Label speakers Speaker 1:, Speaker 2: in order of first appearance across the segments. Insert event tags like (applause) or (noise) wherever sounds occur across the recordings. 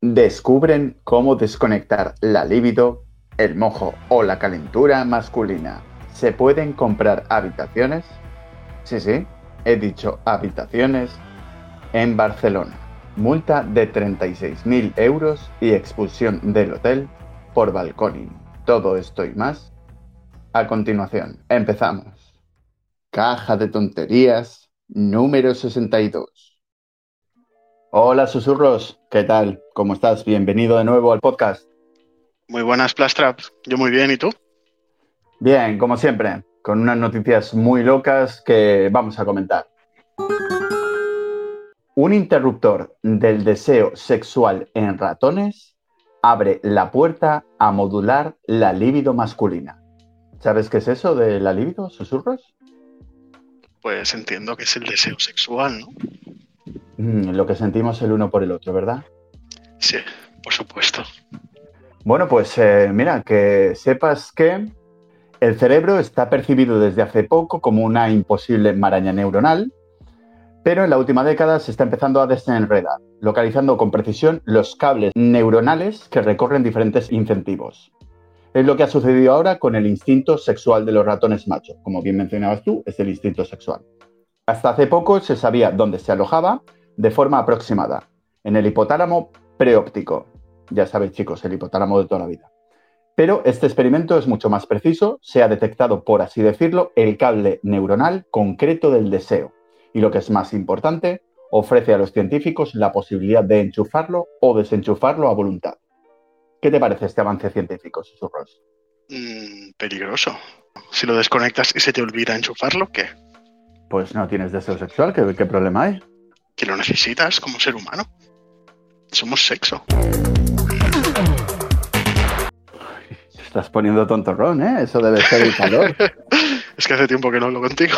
Speaker 1: Descubren cómo desconectar la libido, el mojo o la calentura masculina. ¿Se pueden comprar habitaciones? Sí, sí, he dicho habitaciones en Barcelona. Multa de 36.000 euros y expulsión del hotel por balconing. Todo esto y más. A continuación, empezamos. Caja de tonterías número 62. Hola susurros, ¿qué tal? ¿Cómo estás? Bienvenido de nuevo al podcast.
Speaker 2: Muy buenas, Plastraps. Yo muy bien, ¿y tú?
Speaker 1: Bien, como siempre, con unas noticias muy locas que vamos a comentar. Un interruptor del deseo sexual en ratones abre la puerta a modular la libido masculina. ¿Sabes qué es eso de la libido, susurros?
Speaker 2: Pues entiendo que es el deseo sexual, ¿no?
Speaker 1: Mm, lo que sentimos el uno por el otro, ¿verdad?
Speaker 2: Sí, por supuesto.
Speaker 1: Bueno, pues eh, mira, que sepas que el cerebro está percibido desde hace poco como una imposible maraña neuronal pero en la última década se está empezando a desenredar, localizando con precisión los cables neuronales que recorren diferentes incentivos. Es lo que ha sucedido ahora con el instinto sexual de los ratones machos. Como bien mencionabas tú, es el instinto sexual. Hasta hace poco se sabía dónde se alojaba de forma aproximada, en el hipotálamo preóptico. Ya sabéis, chicos, el hipotálamo de toda la vida. Pero este experimento es mucho más preciso, se ha detectado, por así decirlo, el cable neuronal concreto del deseo, y lo que es más importante, ofrece a los científicos la posibilidad de enchufarlo o desenchufarlo a voluntad. ¿Qué te parece este avance científico, Susurros?
Speaker 2: Mm, peligroso. Si lo desconectas y se te olvida enchufarlo, ¿qué?
Speaker 1: Pues no tienes deseo sexual, ¿qué, qué problema hay?
Speaker 2: Que lo necesitas como ser humano. Somos sexo.
Speaker 1: Te estás poniendo tontorrón, ¿eh? Eso debe ser el calor. (laughs)
Speaker 2: es que hace tiempo que no hablo contigo.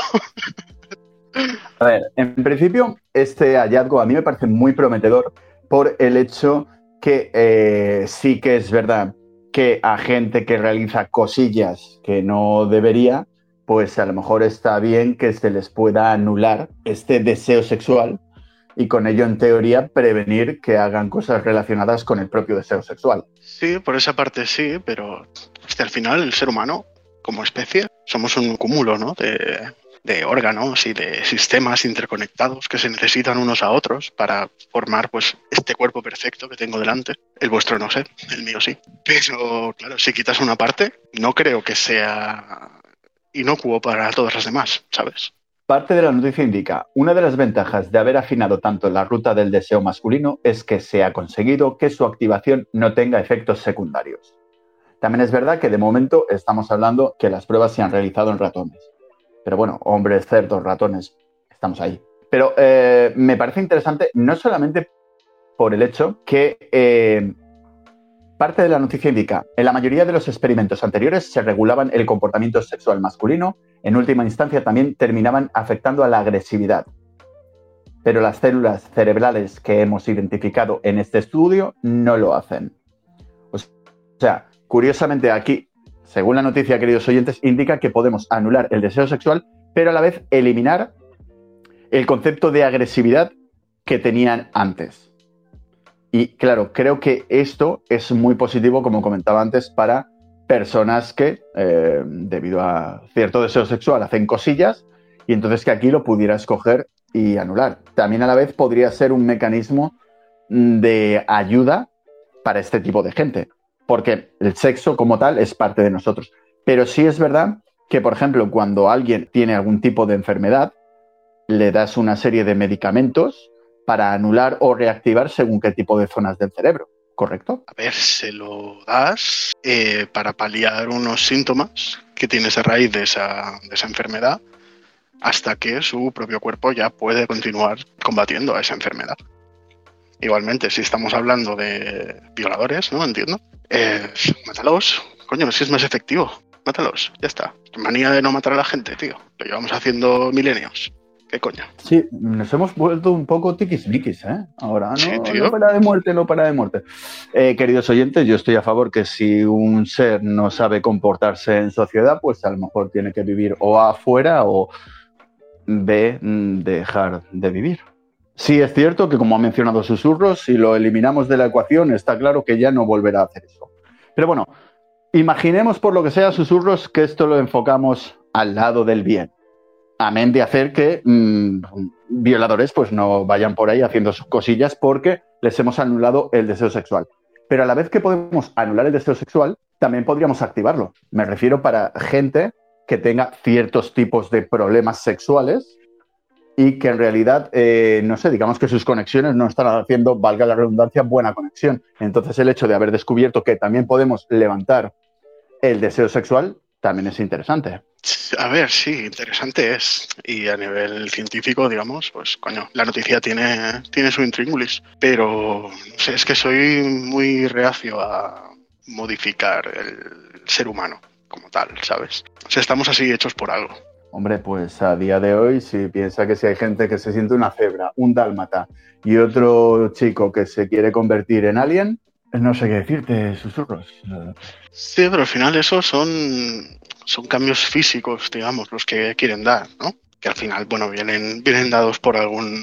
Speaker 1: A ver, en principio, este hallazgo a mí me parece muy prometedor por el hecho que eh, sí que es verdad que a gente que realiza cosillas que no debería, pues a lo mejor está bien que se les pueda anular este deseo sexual y con ello, en teoría, prevenir que hagan cosas relacionadas con el propio deseo sexual.
Speaker 2: Sí, por esa parte sí, pero hasta al final el ser humano, como especie, somos un cúmulo ¿no? de, de órganos y de sistemas interconectados que se necesitan unos a otros para formar pues este cuerpo perfecto que tengo delante. El vuestro no sé, el mío sí. Pero claro, si quitas una parte, no creo que sea inocuo para todas las demás, ¿sabes?
Speaker 1: Parte de la noticia indica, una de las ventajas de haber afinado tanto la ruta del deseo masculino es que se ha conseguido que su activación no tenga efectos secundarios. También es verdad que de momento estamos hablando que las pruebas se han realizado en ratones. Pero bueno, hombres, cerdos, ratones, estamos ahí. Pero eh, me parece interesante no solamente por el hecho que eh, parte de la noticia indica, en la mayoría de los experimentos anteriores se regulaban el comportamiento sexual masculino, en última instancia también terminaban afectando a la agresividad. Pero las células cerebrales que hemos identificado en este estudio no lo hacen. O sea, curiosamente aquí según la noticia, queridos oyentes, indica que podemos anular el deseo sexual, pero a la vez eliminar el concepto de agresividad que tenían antes. Y claro, creo que esto es muy positivo, como comentaba antes, para personas que, eh, debido a cierto deseo sexual, hacen cosillas y entonces que aquí lo pudiera escoger y anular. También a la vez podría ser un mecanismo de ayuda para este tipo de gente porque el sexo como tal es parte de nosotros. Pero sí es verdad que, por ejemplo, cuando alguien tiene algún tipo de enfermedad, le das una serie de medicamentos para anular o reactivar según qué tipo de zonas del cerebro, ¿correcto?
Speaker 2: A ver, se lo das eh, para paliar unos síntomas que tienes a raíz de esa, de esa enfermedad hasta que su propio cuerpo ya puede continuar combatiendo a esa enfermedad. Igualmente, si estamos hablando de violadores, ¿no? Entiendo. Eh, mátalos. Coño, si es más efectivo. Mátalos. Ya está. Manía de no matar a la gente, tío. Lo llevamos haciendo milenios. ¿Qué coño?
Speaker 1: Sí, nos hemos vuelto un poco tiquismiquis, ¿eh? Ahora, no, no para de muerte, no para de muerte. Eh, queridos oyentes, yo estoy a favor que si un ser no sabe comportarse en sociedad, pues a lo mejor tiene que vivir o afuera o B, dejar de vivir Sí es cierto que, como ha mencionado Susurros, si lo eliminamos de la ecuación, está claro que ya no volverá a hacer eso. Pero bueno, imaginemos por lo que sea, Susurros, que esto lo enfocamos al lado del bien. Amén de hacer que mm, violadores pues no vayan por ahí haciendo sus cosillas porque les hemos anulado el deseo sexual. Pero a la vez que podemos anular el deseo sexual, también podríamos activarlo. Me refiero para gente que tenga ciertos tipos de problemas sexuales y que en realidad, eh, no sé, digamos que sus conexiones no están haciendo, valga la redundancia, buena conexión. Entonces el hecho de haber descubierto que también podemos levantar el deseo sexual también es interesante.
Speaker 2: A ver, sí, interesante es. Y a nivel científico, digamos, pues coño, la noticia tiene, tiene su intríngulis. Pero no sé, es que soy muy reacio a modificar el ser humano como tal, ¿sabes? O sea, estamos así hechos por algo.
Speaker 1: Hombre, pues a día de hoy, si piensa que si hay gente que se siente una cebra, un dálmata y otro chico que se quiere convertir en alien, no sé qué decirte, susurros.
Speaker 2: Sí, pero al final eso son, son cambios físicos, digamos, los que quieren dar, ¿no? Que al final, bueno, vienen, vienen dados por algún...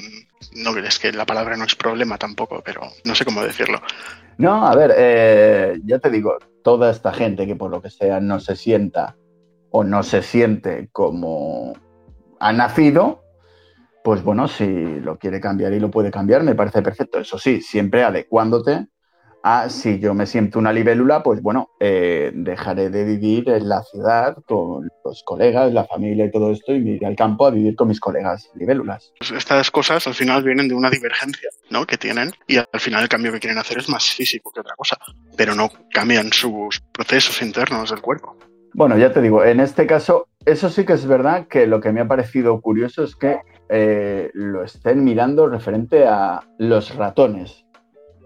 Speaker 2: No, es que la palabra no es problema tampoco, pero no sé cómo decirlo.
Speaker 1: No, a ver, eh, ya te digo, toda esta gente que por lo que sea no se sienta o no se siente como ha nacido, pues bueno, si lo quiere cambiar y lo puede cambiar, me parece perfecto. Eso sí, siempre adecuándote a si yo me siento una libélula, pues bueno, eh, dejaré de vivir en la ciudad con los colegas, la familia y todo esto y me iré al campo a vivir con mis colegas libélulas.
Speaker 2: Pues estas cosas al final vienen de una divergencia ¿no? que tienen y al final el cambio que quieren hacer es más físico que otra cosa, pero no cambian sus procesos internos del cuerpo.
Speaker 1: Bueno, ya te digo, en este caso, eso sí que es verdad que lo que me ha parecido curioso es que eh, lo estén mirando referente a los ratones,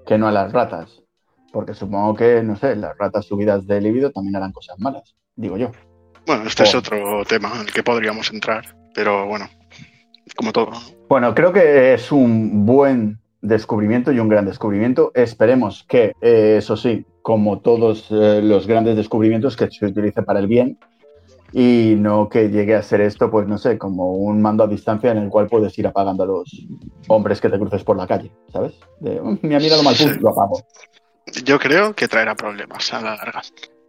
Speaker 1: que no a las ratas. Porque supongo que, no sé, las ratas subidas de libido también harán cosas malas, digo yo.
Speaker 2: Bueno, este es otro tema en el que podríamos entrar, pero bueno, como todo.
Speaker 1: Bueno, creo que es un buen descubrimiento y un gran descubrimiento. Esperemos que, eh, eso sí, como todos eh, los grandes descubrimientos, que se utilice para el bien y no que llegue a ser esto, pues no sé, como un mando a distancia en el cual puedes ir apagando a los hombres que te cruces por la calle, ¿sabes? De, me ha mirado mal, lo apago.
Speaker 2: Yo creo que traerá problemas a la larga.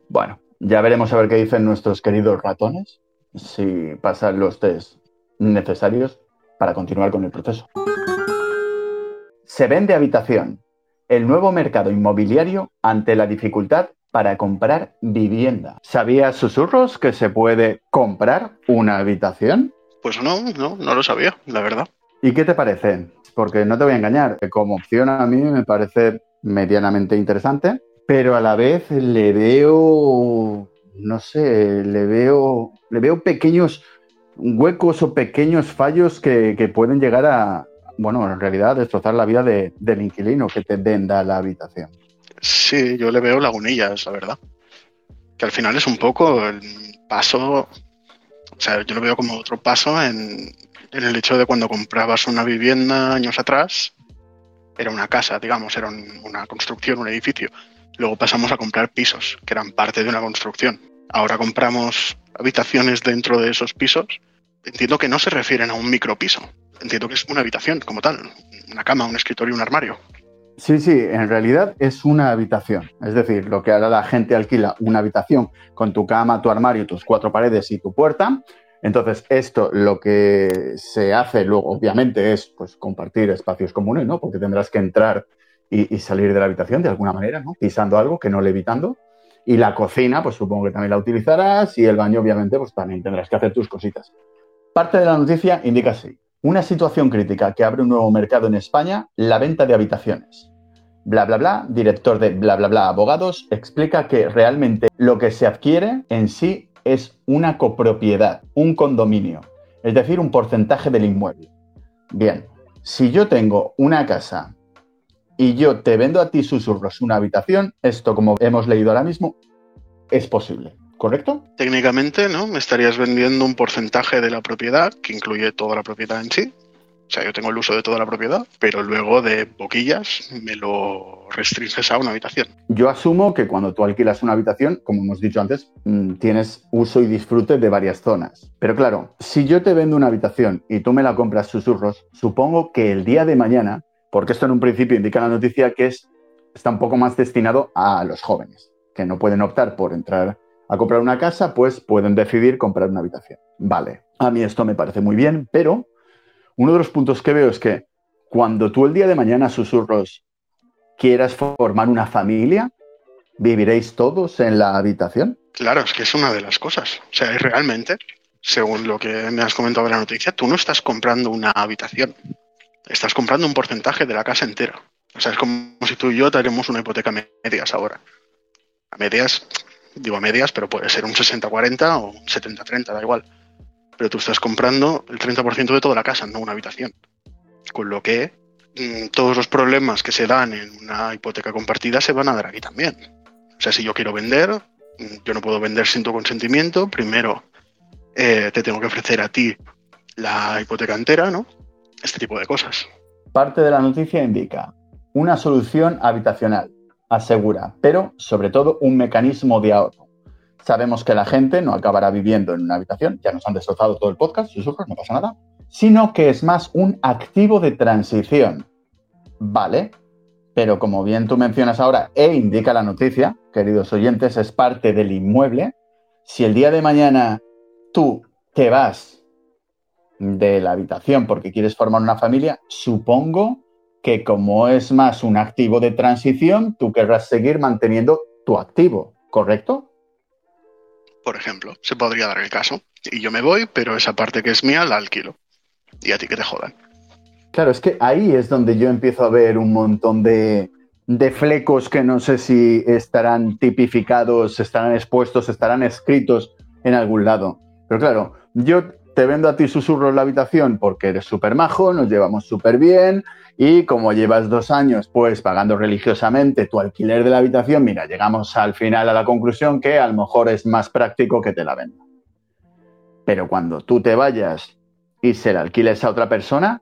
Speaker 1: Bueno, ya veremos a ver qué dicen nuestros queridos ratones, si pasan los test necesarios para continuar con el proceso. Se vende habitación, el nuevo mercado inmobiliario ante la dificultad para comprar vivienda. ¿Sabías, susurros, que se puede comprar una habitación?
Speaker 2: Pues no, no, no lo sabía, la verdad.
Speaker 1: ¿Y qué te parece? Porque no te voy a engañar, como opción a mí me parece medianamente interesante, pero a la vez le veo, no sé, le veo, le veo pequeños huecos o pequeños fallos que, pueden llegar a, bueno, en realidad destrozar la vida del inquilino que te venda la habitación.
Speaker 2: Sí, yo le veo lagunillas, la verdad. Que al final es un poco el paso, o sea, yo lo veo como otro paso en, en el hecho de cuando comprabas una vivienda años atrás, era una casa, digamos, era una construcción, un edificio. Luego pasamos a comprar pisos, que eran parte de una construcción. Ahora compramos habitaciones dentro de esos pisos. Entiendo que no se refieren a un micropiso. Entiendo que es una habitación como tal. Una cama, un escritorio, un armario.
Speaker 1: Sí, sí, en realidad es una habitación. Es decir, lo que ahora la gente alquila una habitación con tu cama, tu armario, tus cuatro paredes y tu puerta, entonces, esto lo que se hace luego, obviamente, es pues, compartir espacios comunes, ¿no? Porque tendrás que entrar y, salir de la habitación de alguna manera, ¿no? Pisando algo que no levitando. Y la cocina, pues supongo que también la utilizarás. Y el baño, obviamente, pues también tendrás que hacer tus cositas. Parte de la noticia indica así. Una situación crítica que abre un nuevo mercado en España, la venta de habitaciones. Bla, bla, bla, director de bla, bla, bla, abogados, explica que realmente lo que se adquiere en sí es una copropiedad, un condominio, es decir, un porcentaje del inmueble. Bien, si yo tengo una casa y yo te vendo a ti susurros una habitación, esto como hemos leído ahora mismo, es posible, ¿correcto?
Speaker 2: Técnicamente, ¿no? Me estarías vendiendo un porcentaje de la propiedad, que incluye toda la propiedad en sí. Sea, yo tengo el uso de toda la propiedad, pero luego de boquillas me lo restringes a una habitación.
Speaker 1: Yo asumo que cuando tú alquilas una habitación, como hemos dicho antes, mm, tienes uso y disfrute de varias zonas. Pero claro, si yo te vendo una habitación y tú me la compras susurros, supongo que el día de mañana, porque esto en un principio indica la noticia que es, está un poco más destinado a los jóvenes, que no pueden optar por entrar a comprar una casa, pues pueden decidir comprar una habitación. Vale, a mí esto me parece muy bien, pero uno de los puntos que veo es que cuando tú el día de mañana, susurros, quieras formar una familia, ¿viviréis todos en la habitación?
Speaker 2: Claro, es que es una de las cosas. O sea, realmente, según lo que me has comentado en la noticia, tú no estás comprando una habitación, estás comprando un porcentaje de la casa entera. O sea, es como si tú y yo tenemos una hipoteca a medias ahora. A medias, digo a medias, pero puede ser un 60-40 o un 70-30, da igual pero tú estás comprando el 30% de toda la casa, no una habitación. Con lo que mm, todos los problemas que se dan en una hipoteca compartida se van a dar aquí también. O sea, si yo quiero vender, mm, yo no puedo vender sin tu consentimiento. Primero, eh, te tengo que ofrecer a ti la hipoteca entera, ¿no? Este tipo de cosas.
Speaker 1: Parte de la noticia indica una solución habitacional, asegura, pero sobre todo un mecanismo de ahorro sabemos que la gente no acabará viviendo en una habitación, ya nos han destrozado todo el podcast, susurros, no pasa nada, sino que es más un activo de transición. Vale, pero como bien tú mencionas ahora e indica la noticia, queridos oyentes, es parte del inmueble. Si el día de mañana tú te vas de la habitación porque quieres formar una familia, supongo que como es más un activo de transición, tú querrás seguir manteniendo tu activo, ¿correcto?
Speaker 2: Por ejemplo. Se podría dar el caso. Y yo me voy, pero esa parte que es mía la alquilo. Y a ti que te jodan.
Speaker 1: Claro, es que ahí es donde yo empiezo a ver un montón de, de flecos que no sé si estarán tipificados, estarán expuestos, estarán escritos en algún lado. Pero claro, yo te vendo a ti susurros en la habitación porque eres súper majo, nos llevamos súper bien, y como llevas dos años, pues pagando religiosamente tu alquiler de la habitación, mira, llegamos al final a la conclusión que a lo mejor es más práctico que te la venda. Pero cuando tú te vayas y se la alquiles a otra persona,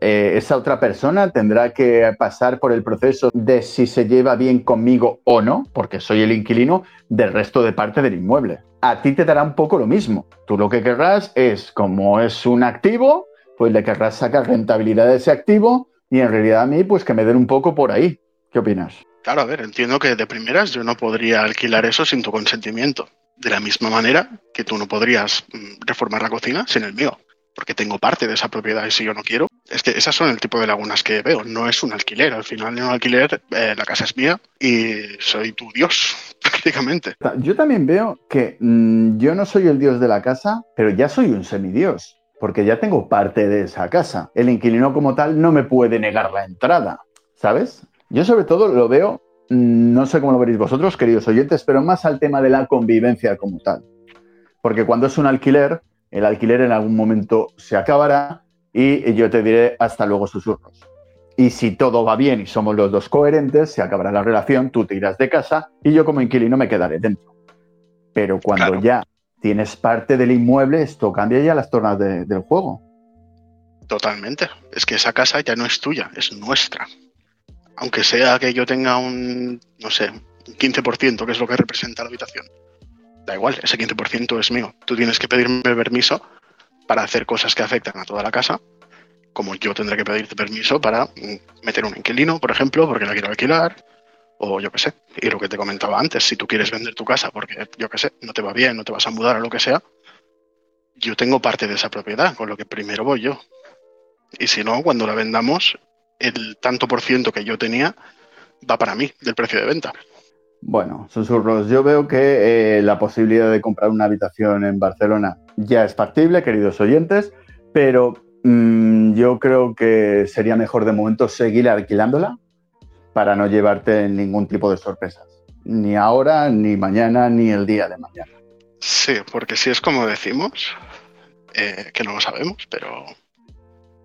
Speaker 1: eh, esa otra persona tendrá que pasar por el proceso de si se lleva bien conmigo o no, porque soy el inquilino del resto de parte del inmueble. A ti te dará un poco lo mismo. Tú lo que querrás es, como es un activo, pues le querrás sacar rentabilidad de ese activo y en realidad a mí, pues que me den un poco por ahí. ¿Qué opinas?
Speaker 2: Claro, a ver, entiendo que de primeras yo no podría alquilar eso sin tu consentimiento. De la misma manera que tú no podrías mm, reformar la cocina sin el mío, porque tengo parte de esa propiedad y si yo no quiero. Es que esas son el tipo de lagunas que veo. No es un alquiler. Al final, en un alquiler, eh, la casa es mía y soy tu dios,
Speaker 1: Yo también veo que mm, yo no soy el dios de la casa, pero ya soy un semidios porque ya tengo parte de esa casa. El inquilino como tal no me puede negar la entrada, ¿sabes? Yo sobre todo lo veo, mm, no sé cómo lo veréis vosotros, queridos oyentes, pero más al tema de la convivencia como tal. Porque cuando es un alquiler, el alquiler en algún momento se acabará y yo te diré hasta luego susurros. Y si todo va bien y somos los dos coherentes, se acabará la relación, tú te irás de casa y yo como inquilino me quedaré dentro. Pero cuando ya tienes parte del inmueble, esto cambia ya las tornas del juego.
Speaker 2: Totalmente. Es que esa casa ya no es tuya, es nuestra. Aunque sea que yo tenga un, no sé, un 15%, que es lo que representa la habitación. Da igual, ese 15% es mío. Tú tienes que pedirme permiso para hacer cosas que afectan a toda la casa, como yo tendré que pedirte permiso para mm, meter un inquilino, por ejemplo, porque la quiero alquilar, o yo qué sé. Y lo que te comentaba antes, si tú quieres vender tu casa porque, yo qué sé, no te va bien, no te vas a mudar o lo que sea, yo tengo parte de esa propiedad, con lo que primero voy yo. Y si no, cuando la vendamos, el tanto por ciento que yo tenía va para mí, del precio de venta.
Speaker 1: Bueno, susurros, yo veo que eh, la posibilidad de comprar una habitación en Barcelona ya es factible, queridos oyentes, pero mm, yo creo que sería mejor de momento seguir alquilándola para no llevarte ningún tipo de sorpresas. Ni ahora, ni mañana, ni el día de mañana.
Speaker 2: Sí, porque si es como decimos, eh, que no lo sabemos, pero,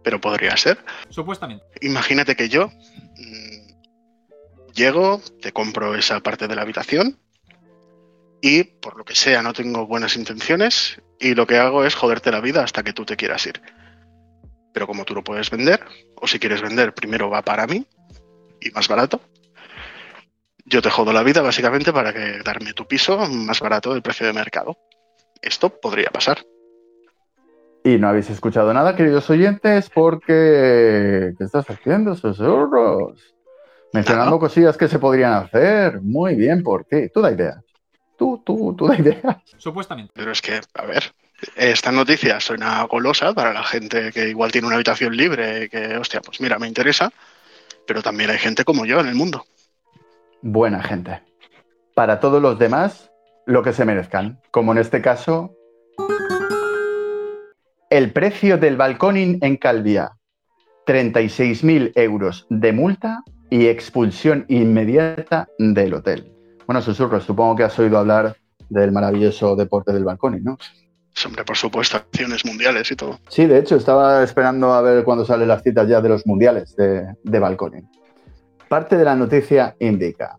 Speaker 2: pero podría ser.
Speaker 3: Supuestamente.
Speaker 2: Imagínate que yo mm, llego, te compro esa parte de la habitación y por lo que sea no tengo buenas intenciones y lo que hago es joderte la vida hasta que tú te quieras ir pero como tú lo puedes vender, o si quieres vender, primero va para mí y más barato. Yo te jodo la vida básicamente para que darme tu piso más barato del precio de mercado. Esto podría pasar.
Speaker 1: Y no habéis escuchado nada, queridos oyentes, porque ¿qué estás haciendo, susurros? Mencionando cosillas que se podrían hacer. Muy bien, ¿por qué? Tú da ideas. Tú, tú, tú da ideas.
Speaker 3: Supuestamente.
Speaker 2: Pero es que, a ver, esta noticia suena golosa para la gente que igual tiene una habitación libre, que, hostia, pues mira, me interesa, pero también hay gente como yo en el mundo.
Speaker 1: Buena gente. Para todos los demás, lo que se merezcan. Como en este caso, el precio del balconing en Calvia. 36.000 euros de multa y expulsión inmediata del hotel. Bueno, susurros, supongo que has oído hablar del maravilloso deporte del balconing, ¿no?
Speaker 2: Hombre, por supuesto, acciones mundiales y todo.
Speaker 1: Sí, de hecho, estaba esperando a ver cuándo salen las citas ya de los mundiales de, de. Parte de la noticia indica,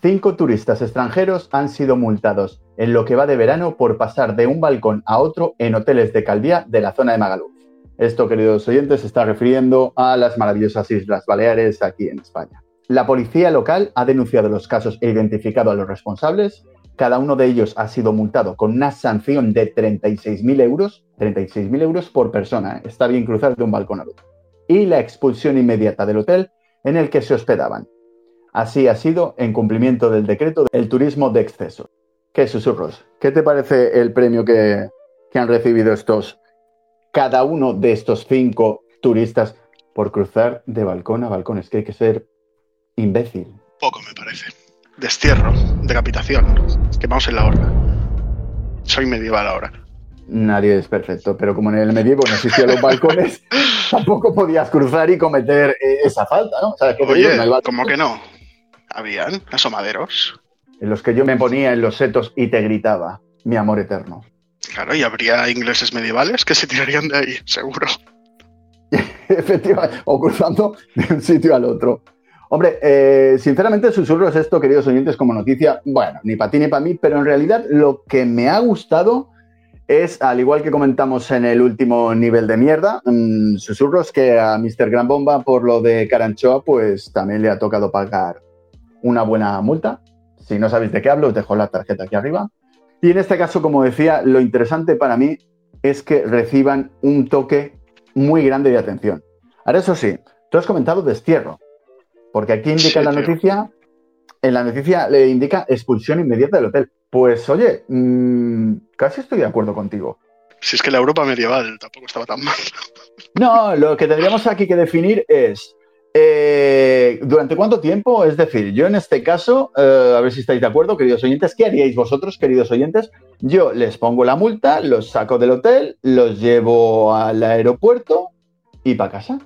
Speaker 1: cinco turistas extranjeros han sido multados en lo que va de verano por pasar de un balcón a otro en hoteles de Calvía de la zona de Magaluf. Esto, queridos oyentes, se está refiriendo a las maravillosas Islas Baleares aquí en España. La policía local ha denunciado los casos e identificado a los responsables cada uno de ellos ha sido multado con una sanción de 36.000 euros, 36.000 euros por persona, ¿eh? está bien cruzar de un balcón al otro, y la expulsión inmediata del hotel en el que se hospedaban. Así ha sido en cumplimiento del decreto del turismo de exceso. ¿Qué susurros? ¿Qué te parece el premio que, que han recibido estos, cada uno de estos cinco turistas por cruzar de balcón a balcón? Es que hay que ser imbécil.
Speaker 2: Poco me parece destierro, decapitación, vamos en la horda. Soy medieval ahora.
Speaker 1: Nadie es perfecto, pero como en el medievo no existían los balcones, (laughs) tampoco podías cruzar y cometer eh, esa falta, ¿no?
Speaker 2: Oye, ¿cómo que no? Habían asomaderos.
Speaker 1: En los que yo me ponía en los setos y te gritaba, mi amor eterno.
Speaker 2: Claro, y habría ingleses medievales que se tirarían de ahí, seguro. (laughs)
Speaker 1: Efectivamente, o cruzando de un sitio al otro. Hombre, eh, sinceramente, susurros esto, queridos oyentes, como noticia, bueno, ni para ti ni para mí, pero en realidad lo que me ha gustado es, al igual que comentamos en el último nivel de mierda, mm, susurros que a Mr. Gran Bomba por lo de Caranchoa, pues también le ha tocado pagar una buena multa. Si no sabéis de qué hablo, os dejo la tarjeta aquí arriba. Y en este caso, como decía, lo interesante para mí es que reciban un toque muy grande de atención. Ahora, eso sí, tú has comentado destierro. Porque aquí indica en la noticia, en la noticia le indica expulsión inmediata del hotel. Pues oye, mm, casi estoy de acuerdo contigo.
Speaker 2: Si es que la Europa medieval tampoco estaba tan mal. (laughs)
Speaker 1: No, lo que tendríamos aquí que definir es eh, ¿Durante cuánto tiempo? Es decir, yo en este caso, eh, a ver si estáis de acuerdo, queridos oyentes, ¿qué haríais vosotros, queridos oyentes? Yo les pongo la multa, los saco del hotel, los llevo al aeropuerto y para casa.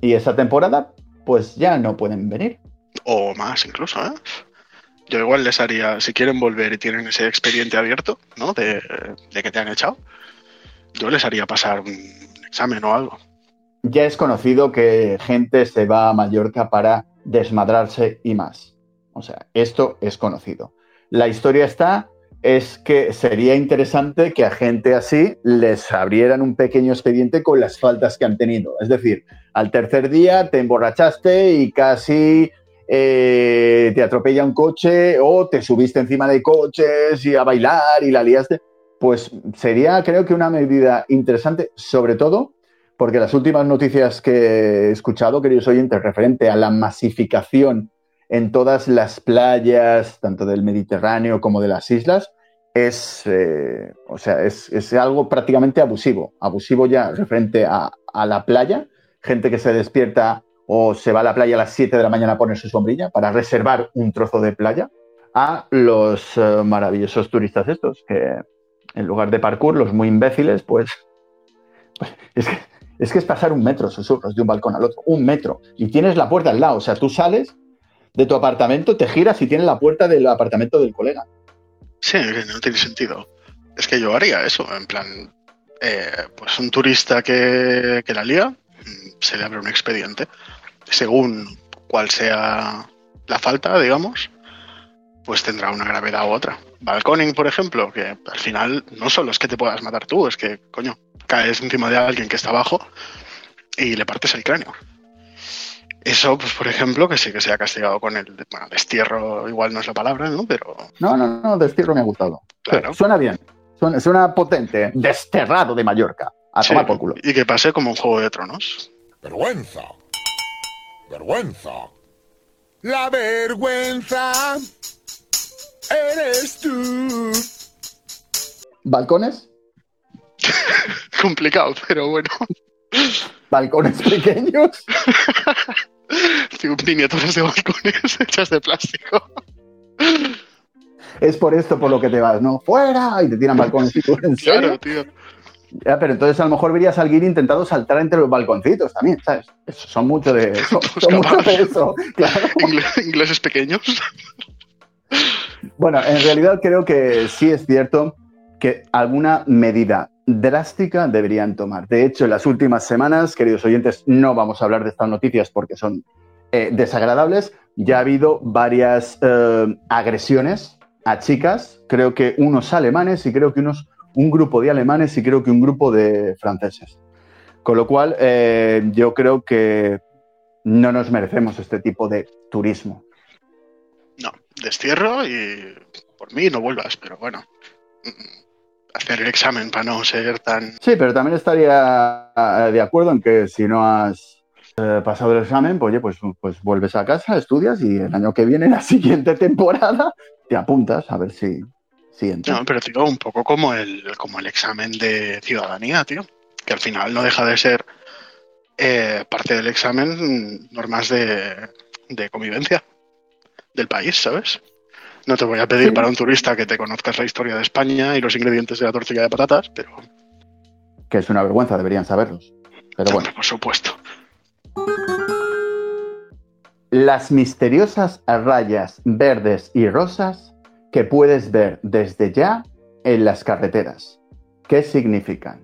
Speaker 1: Y esa temporada pues ya no pueden venir.
Speaker 2: O más incluso, ¿eh? Yo igual les haría, si quieren volver y tienen ese expediente abierto, ¿no? De, que te han echado, yo les haría pasar un examen o algo.
Speaker 1: Ya es conocido que gente se va a Mallorca para desmadrarse y más. O sea, esto es conocido. La historia está es que sería interesante que a gente así les abrieran un pequeño expediente con las faltas que han tenido. Es decir, al tercer día te emborrachaste y casi eh, te atropella un coche o te subiste encima de coches y a bailar y la liaste. Pues sería, creo que, una medida interesante, sobre todo porque las últimas noticias que he escuchado, queridos oyentes, referente a la masificación en todas las playas, tanto del Mediterráneo como de las islas, es, eh, o sea, es, algo prácticamente abusivo. Abusivo ya referente a, la playa. Gente que se despierta o se va a la playa a las 7 de la mañana a poner su sombrilla para reservar un trozo de playa. A los eh, maravillosos turistas estos, que en lugar de parkour, los muy imbéciles, pues, pues (laughs) es que, es que es pasar un metro, susurros, de un balcón al otro. Un metro. Y tienes la puerta al lado. O sea, tú sales de tu apartamento, te giras y tienes la puerta del apartamento del colega.
Speaker 2: Sí, no tiene sentido. Es que yo haría eso, en plan, eh, pues un turista que, la lía, mm, se le abre un expediente. Según cuál sea la falta, digamos, pues tendrá una gravedad u otra. Balconing, por ejemplo, que al final no solo es que te puedas matar tú, es que, coño, caes encima de alguien que está abajo y le partes el cráneo. Eso, pues por ejemplo, que sí que se ha castigado con el bueno, destierro, igual no es la palabra, ¿no? Pero.
Speaker 1: No, no, no, destierro me ha gustado.
Speaker 2: Claro.
Speaker 1: Suena bien. Suena, suena potente. Desterrado de Mallorca. A
Speaker 2: Sí,
Speaker 1: tomar por culo.
Speaker 2: Y que pase como un juego de tronos.
Speaker 3: Vergüenza. Vergüenza. La vergüenza eres tú.
Speaker 1: ¿Balcones? (laughs)
Speaker 2: Complicado, pero bueno.
Speaker 1: ¿Balcones pequeños? (laughs)
Speaker 2: Miniaturas de balcones (laughs) hechas de plástico.
Speaker 1: Es por esto por lo que te vas, ¿no? ¡Fuera! Y te tiran balcones (laughs) ¿en serio?
Speaker 2: Claro, tío.
Speaker 1: Ya, pero entonces a lo mejor verías a alguien intentando saltar entre los balconcitos también, ¿sabes? Eso, son mucho de (laughs) son, son mucho de eso, claro.
Speaker 2: Ingleses pequeños.
Speaker 1: Bueno, en realidad creo que sí es cierto que alguna medida drástica deberían tomar. De hecho, en las últimas semanas, queridos oyentes, no vamos a hablar de estas noticias porque son eh, desagradables. Ya ha habido varias eh, agresiones a chicas, creo que unos alemanes y creo que unos, un grupo de alemanes y creo que un grupo de franceses. Con lo cual, eh, yo creo que no nos merecemos este tipo de turismo.
Speaker 2: No, destierro y por mí no vuelvas, pero bueno. Hacer el examen para no ser tan.
Speaker 1: Sí, pero también estaría eh, de acuerdo en que si no has eh, pasado el examen, pues, oye, pues, pues vuelves a casa, estudias y el año que viene, (laughs) la siguiente temporada, te apuntas a ver si, si entras.
Speaker 2: No, pero tío, un poco como el, como el examen de ciudadanía, tío. Que al final no deja de ser eh, parte del examen normas de, de convivencia del país, ¿sabes? No te voy a pedir para un turista que te conozcas la historia de España y los ingredientes de la tortilla de patatas, pero
Speaker 1: Que es una vergüenza, deberían saberlos. Pero bueno,
Speaker 2: por supuesto.
Speaker 1: las misteriosas rayas verdes y rosas que puedes ver desde ya en las carreteras. ¿Qué significan?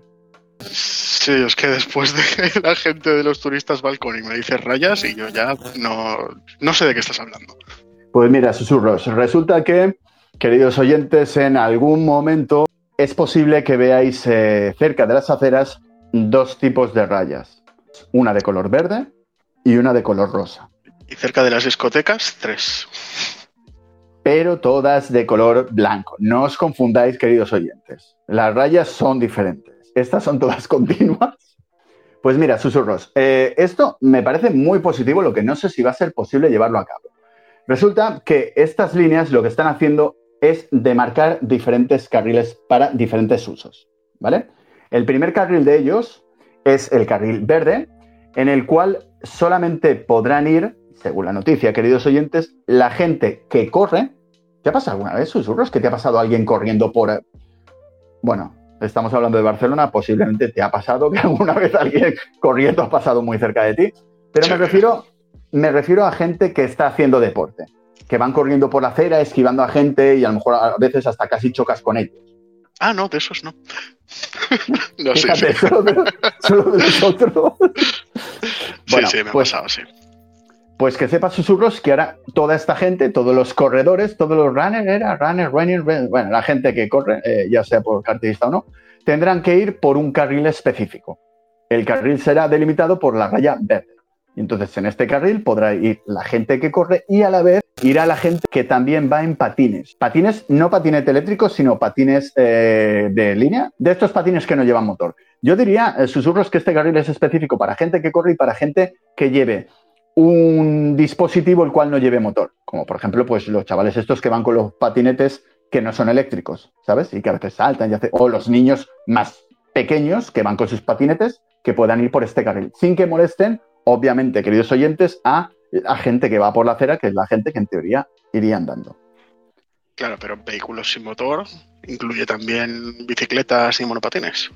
Speaker 2: Sí, es que después de que la gente de los turistas balcón y me dice rayas y yo ya no, no sé de qué estás hablando.
Speaker 1: Pues mira, susurros. Resulta que, queridos oyentes, en algún momento es posible que veáis eh, cerca de las aceras dos tipos de rayas. Una de color verde y una de color rosa.
Speaker 2: Y cerca de las discotecas, tres.
Speaker 1: Pero todas de color blanco. No os confundáis, queridos oyentes. Las rayas son diferentes. Estas son todas (laughs) continuas. Pues mira, susurros. eh, esto me parece muy positivo, lo que no sé si va a ser posible llevarlo a cabo. Resulta que estas líneas lo que están haciendo es demarcar diferentes carriles para diferentes usos, ¿vale? El primer carril de ellos es el carril verde, en el cual solamente podrán ir, según la noticia, queridos oyentes, la gente que corre. ¿Te ha pasado alguna vez, susurros, que te ha pasado alguien corriendo por... eh, Bueno, estamos hablando de Barcelona, posiblemente te ha pasado que (laughs) alguna vez alguien corriendo ha pasado muy cerca de ti, pero me refiero me refiero a gente que está haciendo deporte, que van corriendo por la acera, esquivando a gente y a lo mejor a veces hasta casi chocas con ellos.
Speaker 2: Ah, no, de esos no. (laughs) no, sí,
Speaker 1: Fíjate,
Speaker 2: sí.
Speaker 1: solo, de, solo de nosotros. (laughs) (laughs) Bueno,
Speaker 2: sí, sí, me ha
Speaker 1: pues-
Speaker 2: pasado, sí.
Speaker 1: Pues que sepas, susurros, que ahora toda esta gente, todos los corredores, todos los runners, era runner, running, run- bueno, la gente que corre, eh, ya sea por carterista o no, tendrán que ir por un carril específico. El carril será delimitado por la raya verde. Y entonces en este carril podrá ir la gente que corre y a la vez irá la gente que también va en patines. Patines, no patinete eléctrico, sino patines eh, de línea. De estos patines que no llevan motor. Yo diría, eh, susurros, que este carril es específico para gente que corre y para gente que lleve un dispositivo el cual no lleve motor. Como por ejemplo, pues los chavales estos que van con los patinetes que no son eléctricos, ¿sabes? Y que a veces saltan y hacen... O los niños más pequeños que van con sus patinetes que puedan ir por este carril, sin que molesten, obviamente, queridos oyentes, a la gente que va por la acera, que es la gente que en teoría iría andando.
Speaker 2: Claro, pero vehículos sin motor incluye también bicicletas y monopatines.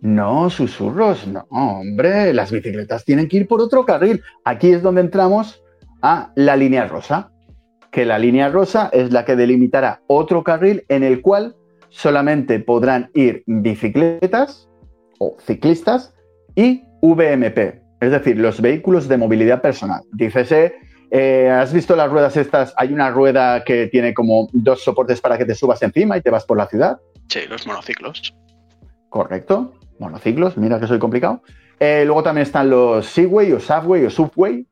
Speaker 1: No, susurros, no, hombre, las bicicletas tienen que ir por otro carril. Aquí es donde entramos a la línea rosa, que la línea rosa es la que delimitará otro carril en el cual solamente podrán ir bicicletas o ciclistas y VMP, es decir, los vehículos de movilidad personal. Dícese Eh, ¿Has visto las ruedas estas? Hay una rueda que tiene como dos soportes para que te subas encima y te vas por la ciudad.
Speaker 2: Sí, los monociclos.
Speaker 1: Correcto. Monociclos, mira que soy complicado. Eh, luego también están los Segway o Subway o Subway.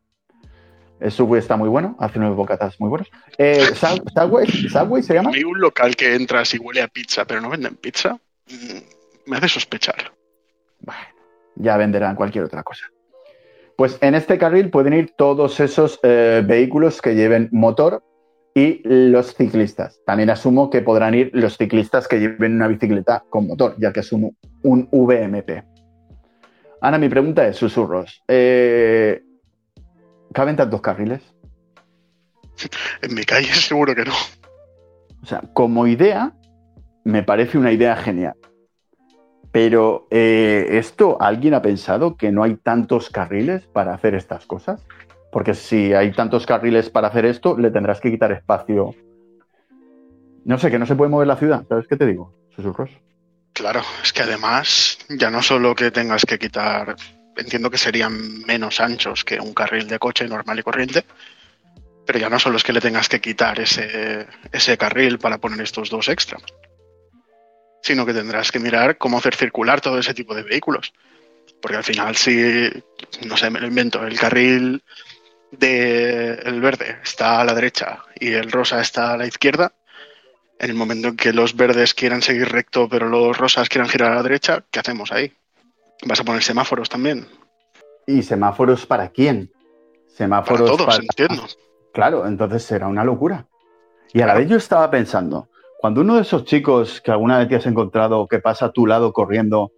Speaker 1: El Subway está muy bueno, hace unos bocatas muy buenos. Eh, Sub- Subway, Subway se llama.
Speaker 2: Mí un local que entras y huele a pizza, pero no venden pizza, mm, me hace sospechar.
Speaker 1: Bueno, ya venderán cualquier otra cosa. Pues en este carril pueden ir todos esos eh, vehículos que lleven motor y los ciclistas. También asumo que podrán ir los ciclistas que lleven una bicicleta con motor, ya que es un, VMP. Ahora mi pregunta es, susurros. eh, ¿Caben tantos carriles?
Speaker 2: En mi calle seguro que no.
Speaker 1: O sea, como idea, me parece una idea genial. Pero eh, esto, ¿alguien ha pensado que no hay tantos carriles para hacer estas cosas? Porque si hay tantos carriles para hacer esto, le tendrás que quitar espacio. No sé, que no se puede mover la ciudad. ¿Sabes qué te digo? Susurros.
Speaker 2: Claro, es que además ya no solo que tengas que quitar, entiendo que serían menos anchos que un carril de coche normal y corriente, pero ya no solo es que le tengas que quitar ese, ese carril para poner estos dos extra, sino que tendrás que mirar cómo hacer circular todo ese tipo de vehículos. Porque al final si, no sé, me lo invento, el carril del verde está a la derecha y el rosa está a la izquierda, en el momento en que los verdes quieran seguir recto, pero los rosas quieran girar a la derecha, ¿qué hacemos ahí? ¿Vas a poner semáforos también?
Speaker 1: ¿Y semáforos para quién?
Speaker 2: Para
Speaker 1: Semáforos
Speaker 2: todos, entiendo.
Speaker 1: Claro, entonces será una locura. Y a la vez yo estaba pensando, cuando uno de esos chicos que alguna vez te has encontrado que pasa a tu lado corriendo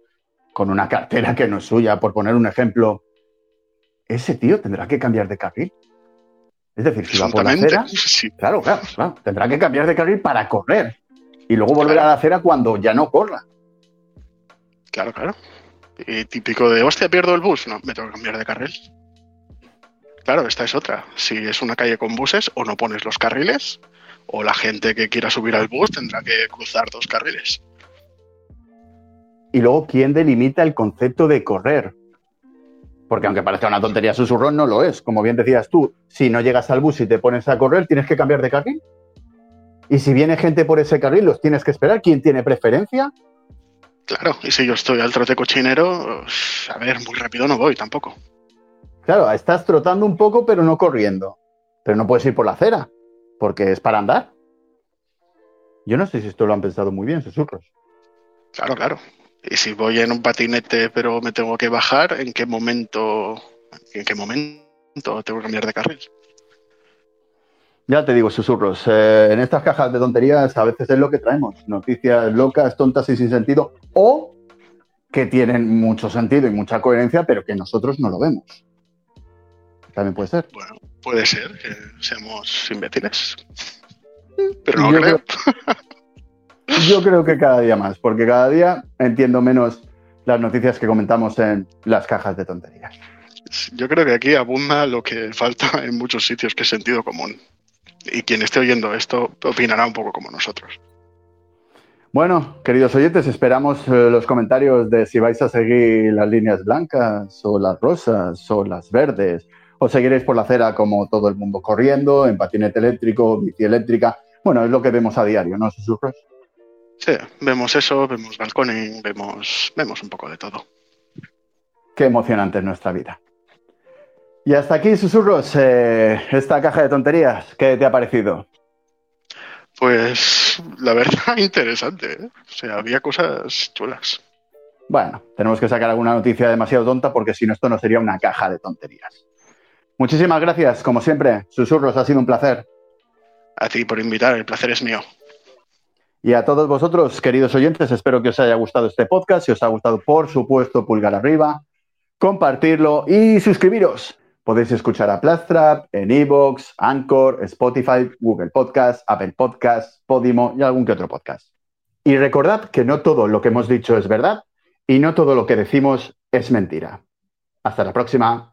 Speaker 1: con una cartera que no es suya, por poner un ejemplo, ese tío tendrá que cambiar de carril. Es decir, si va por la acera,
Speaker 2: sí.
Speaker 1: claro, claro, claro, tendrá que cambiar de carril para correr y luego volver
Speaker 2: Claro.
Speaker 1: a la acera cuando ya no corra.
Speaker 2: Claro, claro. Típico de, hostia, pierdo el bus. No, me tengo que cambiar de carril. Claro, esta es otra. Si es una calle con buses, o no pones los carriles, o la gente que quiera subir al bus tendrá que cruzar dos carriles.
Speaker 1: Y luego, ¿quién delimita el concepto de correr? Porque aunque parezca una tontería susurrón, no lo es. Como bien decías tú, si no llegas al bus y te pones a correr, tienes que cambiar de carril. Y si viene gente por ese carril, los tienes que esperar. ¿Quién tiene preferencia?
Speaker 2: Claro, y si yo estoy al trote cochinero, a ver, muy rápido no voy tampoco.
Speaker 1: Claro, estás trotando un poco, pero no corriendo. Pero no puedes ir por la acera, porque es para andar. Yo no sé si esto lo han pensado muy bien, susurros.
Speaker 2: Claro, claro. Y si voy en un patinete pero me tengo que bajar, ¿en qué momento, en qué momento tengo que cambiar de carril?
Speaker 1: Ya te digo, susurros. eh, en estas cajas de tonterías a veces es lo que traemos. Noticias locas, tontas y sin sentido. O que tienen mucho sentido y mucha coherencia, pero que nosotros no lo vemos. También puede ser.
Speaker 2: Bueno, puede ser que seamos imbéciles. (laughs) Pero no
Speaker 1: Yo
Speaker 2: creo.
Speaker 1: Yo creo que cada día más, porque cada día entiendo menos las noticias que comentamos en las cajas de tonterías.
Speaker 2: Yo creo que aquí abunda lo que falta en muchos sitios, que es sentido común. Y quien esté oyendo esto opinará un poco como nosotros.
Speaker 1: Bueno, queridos oyentes, esperamos eh, los comentarios de si vais a seguir las líneas blancas o las rosas o las verdes, o seguiréis por la acera como todo el mundo corriendo, en patinete eléctrico, bici eléctrica. Bueno, es lo que vemos a diario, ¿no, susurros?
Speaker 2: Sí, vemos eso, vemos balconing, vemos, vemos un poco de todo.
Speaker 1: Qué emocionante es nuestra vida. Y hasta aquí, susurros, eh, esta caja de tonterías, ¿qué te ha parecido?
Speaker 2: Pues la verdad, (laughs) interesante. ¿eh? O sea, había cosas chulas.
Speaker 1: Bueno, tenemos que sacar alguna noticia demasiado tonta porque si no, esto no sería una caja de tonterías. Muchísimas gracias, como siempre. Susurros, ha sido un placer.
Speaker 2: A ti por invitar, el placer es mío.
Speaker 1: Y a todos vosotros, queridos oyentes, espero que os haya gustado este podcast. Si os ha gustado, por supuesto, pulgar arriba, compartirlo y suscribiros. Podéis escuchar a Plastrap en Evox, Anchor, Spotify, Google Podcast, Apple Podcast, Podimo y algún que otro podcast. Y recordad que no todo lo que hemos dicho es verdad y no todo lo que decimos es mentira. Hasta la próxima.